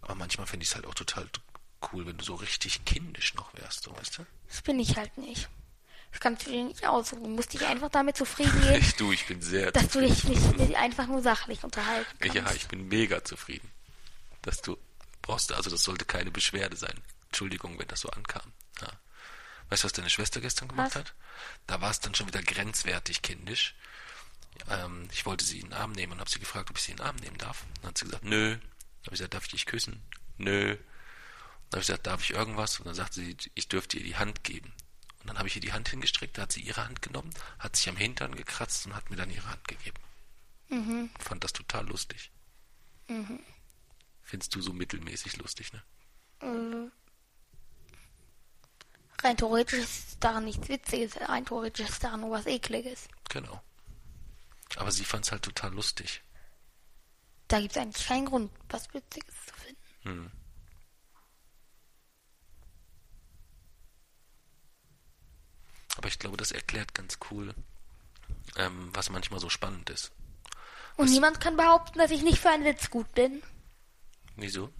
Aber manchmal finde ich es halt auch total cool, wenn du so richtig kindisch noch wärst, so weißt du? Das bin ich halt nicht. Das kannst du dir nicht aussuchen. Du musst dich einfach damit zufrieden geben, Ich, du, ich bin sehr dass du dich mir einfach nur sachlich unterhalten kannst. Ja, ich bin mega zufrieden. Dass du brauchst, also das sollte keine Beschwerde sein. Entschuldigung, wenn das so ankam. Ja. Weißt du, was deine Schwester gestern gemacht Was? hat? Da war es dann schon wieder grenzwertig kindisch. Ähm, ich wollte sie in den Arm nehmen und habe sie gefragt, ob ich sie in den Arm nehmen darf. Dann hat sie gesagt, nö. Dann habe ich gesagt, darf ich dich küssen? Nö. Dann habe ich gesagt, darf ich irgendwas? Und dann sagte sie, ich dürfte ihr die Hand geben. Und dann habe ich ihr die Hand hingestreckt, da hat sie ihre Hand genommen, hat sich am Hintern gekratzt und hat mir dann ihre Hand gegeben. Fand das total lustig. Findest du so mittelmäßig lustig, ne? Rein theoretisch ist daran nichts Witziges. Rein theoretisch ist daran nur was Ekliges. Genau. Aber sie fand es halt total lustig. Da gibt es eigentlich keinen Grund, was Witziges zu finden. Aber ich glaube, das erklärt ganz cool, ähm, was manchmal so spannend ist. Und niemand kann behaupten, dass ich nicht für einen Witz gut bin. Wieso?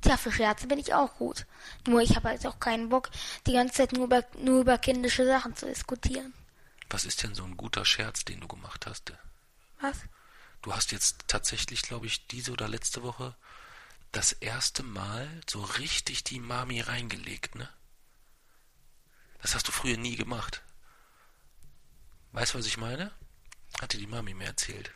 Tja, für Scherze bin ich auch gut. Nur ich habe halt auch keinen Bock, die ganze Zeit nur über, nur über kindische Sachen zu diskutieren. Was ist denn so ein guter Scherz, den du gemacht hast? Was? Du hast jetzt tatsächlich, glaube ich, diese oder letzte Woche das erste Mal so richtig die Mami reingelegt, ne? Das hast du früher nie gemacht. Weißt du, was ich meine? Hatte die Mami mir erzählt.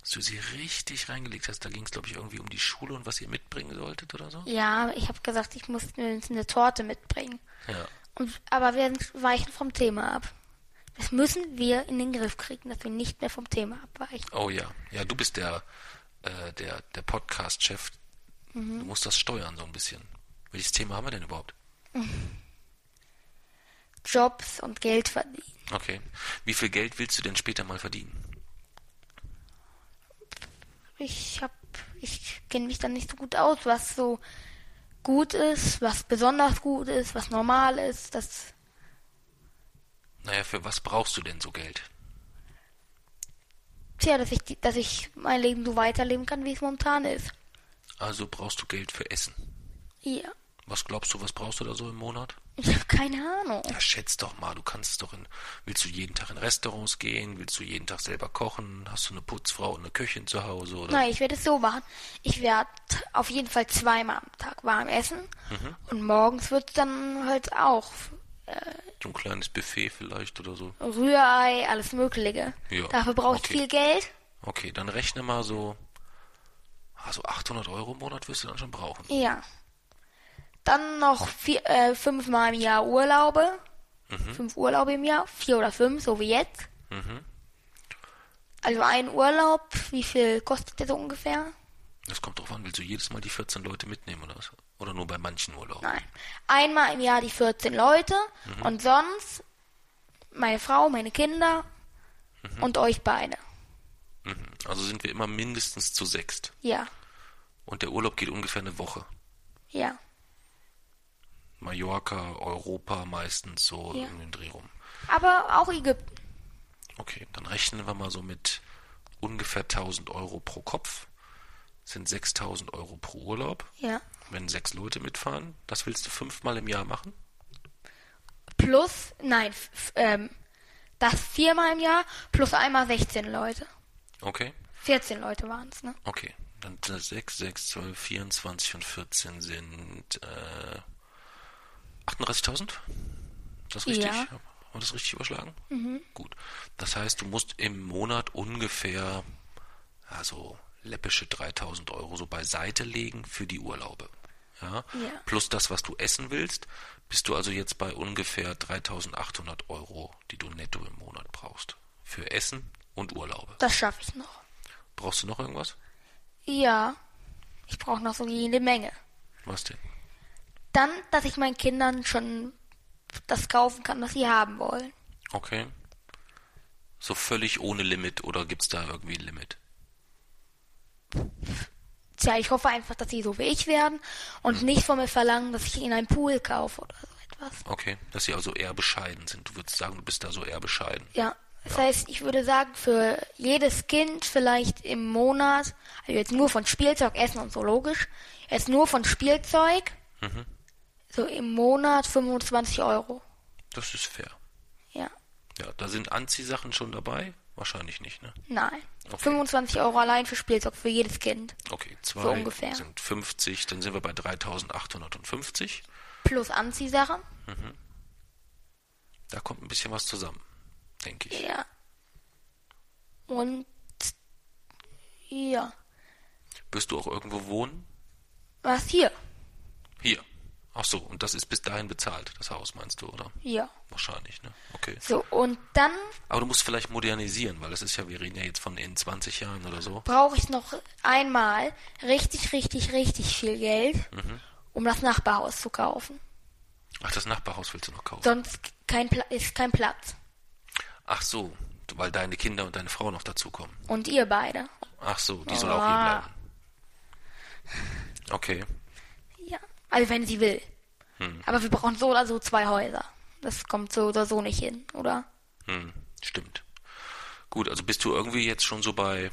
Dass du sie richtig reingelegt hast. Da ging es, glaube ich, irgendwie um die Schule und was ihr mitbringen solltet oder so. Ja, ich habe gesagt, ich muss mir eine Torte mitbringen. Ja. Und, aber wir weichen vom Thema ab. Das müssen wir in den Griff kriegen, dass wir nicht mehr vom Thema abweichen. Oh ja. Ja, du bist der, äh, der, der Podcast-Chef. Du musst das steuern so ein bisschen. Welches Thema haben wir denn überhaupt? Jobs und Geld verdienen. Okay. Wie viel Geld willst du denn später mal verdienen? Ich hab, ich kenne mich dann nicht so gut aus, was so gut ist, was besonders gut ist, was normal ist. Das Naja, für was brauchst du denn so Geld? Tja, dass ich, dass ich mein Leben so weiterleben kann, wie es momentan ist. Also brauchst du Geld für Essen. Ja. Was glaubst du, was brauchst du da so im Monat? Ich habe keine Ahnung. Ja, schätz doch mal, du kannst es doch in. Willst du jeden Tag in Restaurants gehen? Willst du jeden Tag selber kochen? Hast du eine Putzfrau und eine Köchin zu Hause? Oder? Nein, ich werde es so machen. Ich werde auf jeden Fall zweimal am Tag warm essen. Mhm. Und morgens wird es dann halt auch So ein kleines Buffet vielleicht oder so. Rührei, alles Mögliche. Ja, Dafür brauche ich okay. viel Geld. Okay, dann rechne mal so Also 800 Euro im Monat wirst du dann schon brauchen. Ja. Dann noch vier, äh, fünfmal im Jahr Urlaube. Fünf Urlaube im Jahr. Vier oder fünf, so wie jetzt. Also ein Urlaub, wie viel kostet der so ungefähr? Das kommt drauf an, willst du jedes Mal die 14 Leute mitnehmen oder was? Oder nur bei manchen Urlauben? Nein. Einmal im Jahr die 14 Leute und sonst meine Frau, meine Kinder und euch beide. Mhm. Also sind wir immer mindestens zu sechst. Ja, Und der Urlaub geht ungefähr eine Woche. ja. Mallorca, Europa meistens so Ja. in den Dreh rum. Aber auch Ägypten. Okay, dann rechnen wir mal so mit ungefähr 1000 Euro pro Kopf. Sind 6000 Euro pro Urlaub. Ja. Wenn sechs Leute mitfahren, das willst du fünfmal im Jahr machen? Plus, nein, ähm, das viermal im Jahr plus einmal 16 Leute. Okay, 14 Leute waren es, ne? okay. Dann sind das 6, 6, 12, 24 und 14 sind äh, 38.000? Das richtig? Ja. Haben wir das richtig überschlagen? Mhm. Gut. Das heißt, du musst im Monat ungefähr, also läppische 3000 Euro so beiseite legen für die Urlaube. Ja? Ja. Plus das, was du essen willst, bist du also jetzt bei ungefähr 3800 Euro, die du netto im Monat brauchst. Für Essen und Urlaube. Das schaffe ich noch. Brauchst du noch irgendwas? Ja, ich brauche noch so jede Menge. Was denn? Dann, dass ich meinen Kindern schon das kaufen kann, was sie haben wollen. Okay. So völlig ohne Limit oder gibt's da irgendwie ein Limit? Tja, ich hoffe einfach, dass sie so wie ich werden und nicht von mir verlangen, dass ich ihnen einen Pool kaufe oder so etwas. Okay, dass sie also eher bescheiden sind. Du würdest sagen, du bist da so eher bescheiden. Ja, das heißt, ich würde sagen, für jedes Kind vielleicht im Monat, also jetzt nur von Spielzeug, Essen und so logisch, jetzt nur von Spielzeug, so im Monat 25 Euro. Das ist fair. Ja, Ja, da sind Anziehsachen schon dabei? Wahrscheinlich nicht, ne? nein. Okay. 25 Euro allein für Spielzeug für jedes Kind. Okay, zwei So ungefähr. sind 50, dann sind wir bei 3850. Plus Anziehsachen. Da kommt ein bisschen was zusammen, denke ich. Ja. Und ja. Wirst du auch irgendwo wohnen? Was hier? Hier. Ach so, und das ist bis dahin bezahlt, das Haus meinst du, oder? Ja. Wahrscheinlich, ne? Okay. So, und dann Aber du musst vielleicht modernisieren, weil es ist ja, wir reden ja jetzt von in 20 Jahren oder so. brauche ich noch einmal richtig, richtig, richtig viel Geld, um das Nachbarhaus zu kaufen. Ach, das Nachbarhaus willst du noch kaufen? Sonst kein Pla ist kein Platz. Ach so, weil deine Kinder und deine Frau noch dazukommen. Und ihr beide. Ach so, die soll auch Ah. hier bleiben. Okay. Also wenn sie will. Hm. Aber wir brauchen so oder so zwei Häuser. Das kommt so oder so nicht hin, oder? Hm, stimmt. Gut, also bist du irgendwie jetzt schon so bei,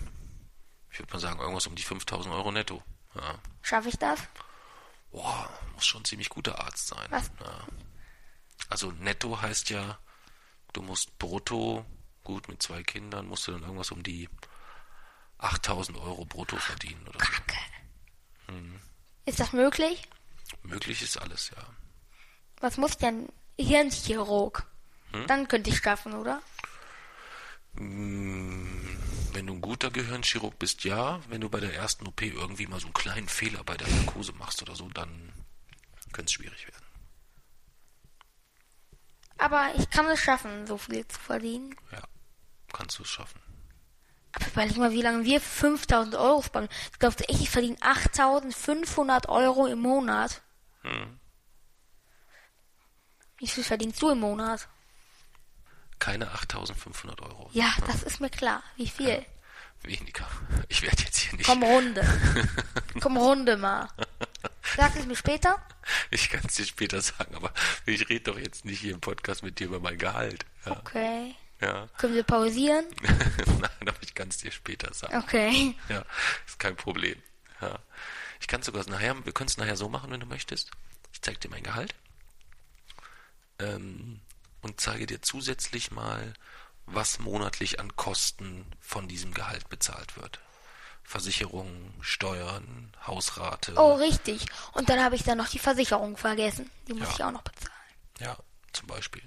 ich würde mal sagen, irgendwas um die 5000 Euro netto. Ja. Schaffe ich das? Boah, muss schon ein ziemlich guter Arzt sein. Was? Ja. Also netto heißt ja, du musst brutto, gut mit zwei Kindern, musst du dann irgendwas um die 8000 Euro brutto verdienen oder so. Hm. Ist das möglich? Möglich ist alles, ja. Was muss denn Hirnchirurg? Hm? Dann könnte ich schaffen, oder? Mm, Wenn du ein guter Gehirnchirurg bist, ja. Wenn du bei der ersten OP irgendwie mal so einen kleinen Fehler bei der Narkose machst oder so, dann könnte es schwierig werden. Aber ich kann es schaffen, so viel zu verdienen. Ja, kannst du es schaffen. Aber überleg mal, wie lange wir 5000 Euro sparen. Ich glaube ich verdiene 8500 Euro im Monat. Hm. Wie viel verdienst du im Monat? Keine 8500 Euro. Ja, das ist mir klar. Wie viel? Weniger. Ich werde jetzt hier nicht. Komm runde. Komm runde mal. Sag es mir später. Ich kann es dir später sagen, aber ich rede doch jetzt nicht hier im Podcast mit dir über mein Gehalt. Ja. Okay. ja. Können wir pausieren? Nein, aber ich kann es dir später sagen. Okay. Ja, ist kein Problem. Ja. Ich kann sogar nachher, wir können es nachher so machen, wenn du möchtest. Ich zeige dir mein Gehalt ähm, und zeige dir zusätzlich mal, was monatlich an Kosten von diesem Gehalt bezahlt wird. Versicherungen, Steuern, Hausrate. Oh, richtig. Und dann habe ich dann noch die Versicherung vergessen. Die muss Ja. ich auch noch bezahlen. Ja, zum Beispiel.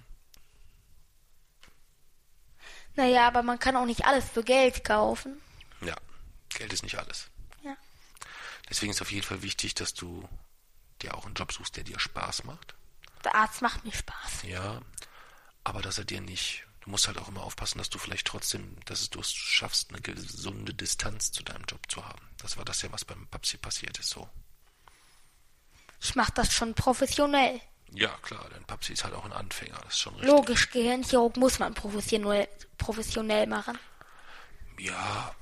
Naja, aber man kann auch nicht alles für Geld kaufen. Ja, Geld ist nicht alles. Deswegen ist auf jeden Fall wichtig, dass du dir auch einen Job suchst, der dir Spaß macht. Der Arzt macht mir Spaß. Ja, aber dass er dir nicht. Du musst halt auch immer aufpassen, dass du vielleicht trotzdem, dass du es schaffst, eine gesunde Distanz zu deinem Job zu haben. Das war das ja, was beim Papsi passiert ist, so. Ich mach das schon professionell. Ja, klar, dein Papsi ist halt auch ein Anfänger, das ist schon richtig. Logisch, Gehirnchirurg muss man professionell, professionell machen. Ja,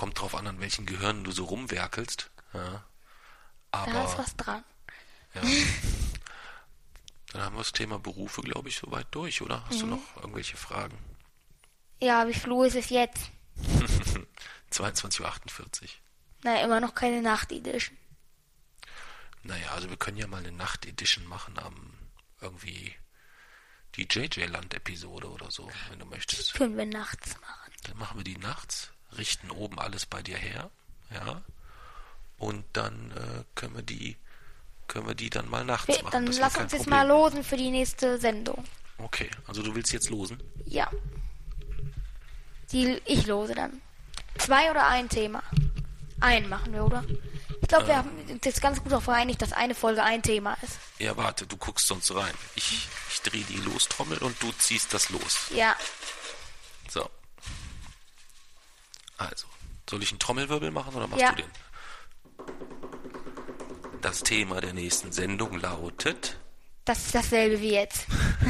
kommt drauf an, an welchen Gehirnen du so rumwerkelst. Ja. Aber, Da ist was dran. ja. Dann haben wir das Thema Berufe, glaube ich, soweit durch, oder? Hast du noch irgendwelche Fragen? Ja, wie Uhr ist es jetzt? 22.48 Uhr. Na, immer noch keine Nacht-Edition. Naja, also wir können ja mal eine Nacht-Edition machen am irgendwie die JJ-Land-Episode oder so, wenn du möchtest. Können wir nachts machen. Dann machen wir die nachts, richten oben alles bei dir her, ja. Und dann äh, können wir die können wir die dann mal nachts Wir, machen. dann das lass uns jetzt Problem. mal losen für die nächste Sendung. Okay, also du willst jetzt losen? Ja. Die, ich lose dann. Zwei oder ein Thema? Ein machen wir, oder? Ich glaube, wir haben uns jetzt ganz gut darauf geeinigt, dass eine Folge ein Thema ist. Ja, warte, du guckst sonst rein. Ich, ich drehe die Lostrommel und du ziehst das los. Ja. So. Also, soll ich einen Trommelwirbel machen oder machst Ja. du den? Das Thema der nächsten Sendung lautet. Das ist dasselbe wie jetzt.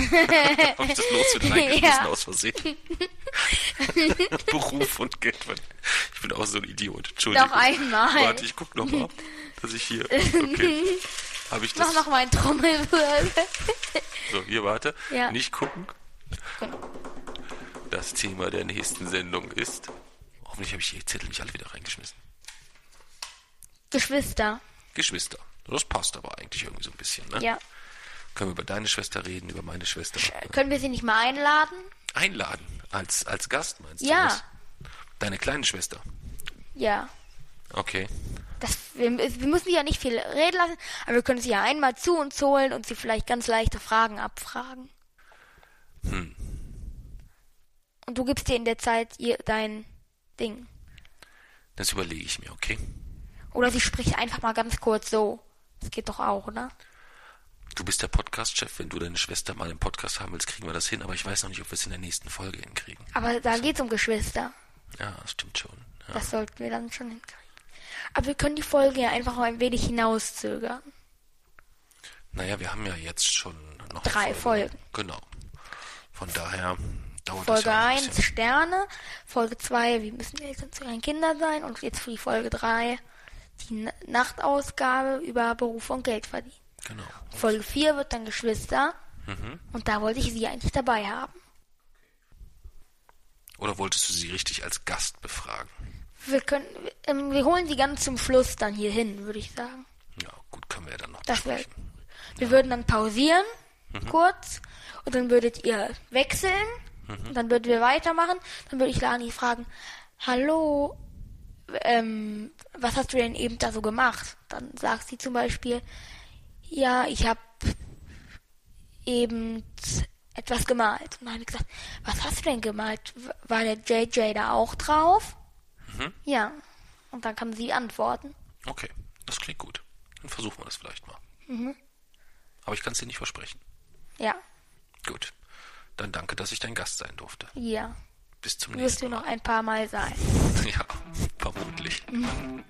Hab ich das los wieder reingeschmissen Ja. aus Versehen? Beruf und Geld. Ich bin auch so ein Idiot. Entschuldigung. Noch einmal. Warte, ich guck noch mal, dass ich hier. Okay. Ich das? Mach noch mal einen Trommelwirbel. So, hier warte. Ja. Nicht gucken. Das Thema der nächsten Sendung ist. Hoffentlich habe ich die Zettel nicht alle wieder reingeschmissen. Geschwister. Geschwister. Das passt aber eigentlich irgendwie so ein bisschen, ne? Ja. Können wir über deine Schwester reden, über meine Schwester. Können wir sie nicht mal einladen? Einladen. Als, als Gast meinst du Ja. Deine kleine Schwester. Ja. Okay. Das, wir, wir müssen sie ja nicht viel reden lassen, aber wir können sie ja einmal zu uns holen und sie vielleicht ganz leichte Fragen abfragen. Hm. Und du gibst dir in der Zeit ihr dein Ding. Das überlege ich mir, okay? Oder sie spricht einfach mal ganz kurz so. Das geht doch auch, oder? Du bist der Podcast-Chef. Wenn du deine Schwester mal im Podcast haben willst, kriegen wir das hin. Aber ich weiß noch nicht, ob wir es in der nächsten Folge hinkriegen. Aber da geht's um Geschwister. Ja, das stimmt schon. Ja. Das sollten wir dann schon hinkriegen. Aber wir können die Folge ja einfach mal ein wenig hinauszögern. Naja, wir haben ja jetzt schon noch Drei Folgen. Genau. Von daher Folge ja auch ein 1 bisschen. Sterne, Folge 2, wie müssen Eltern zu ihren Kindern sein und jetzt für die Folge 3 die Na- Nachtausgabe über Beruf und Geld verdienen. Genau. Folge 4 wird dann Geschwister Mhm. und da wollte ich sie eigentlich dabei haben. Oder wolltest du sie richtig als Gast befragen? Wir können, ähm, wir holen sie ganz zum Schluss dann hier hin, würde ich sagen. Ja, gut, können wir ja dann noch Das besprechen. wir würden dann pausieren, Mhm. kurz, und dann würdet ihr wechseln, Mhm. dann würden wir weitermachen, dann würde ich Lani fragen, hallo, ähm, was hast du denn eben da so gemacht? Dann sagt sie zum Beispiel, ja, ich habe eben etwas gemalt. Und dann habe ich gesagt, was hast du denn gemalt? War der JJ da auch drauf? Mhm. Ja. Und dann kann sie antworten. Okay, das klingt gut. Dann versuchen wir das vielleicht mal. Mhm. Aber ich kann es dir nicht versprechen. Ja, Gut. Dann danke, dass ich dein Gast sein durfte. ja. Bis zum Wirst nächsten du Mal. noch ein paar Mal sein. Ja, vermutlich. Mhm.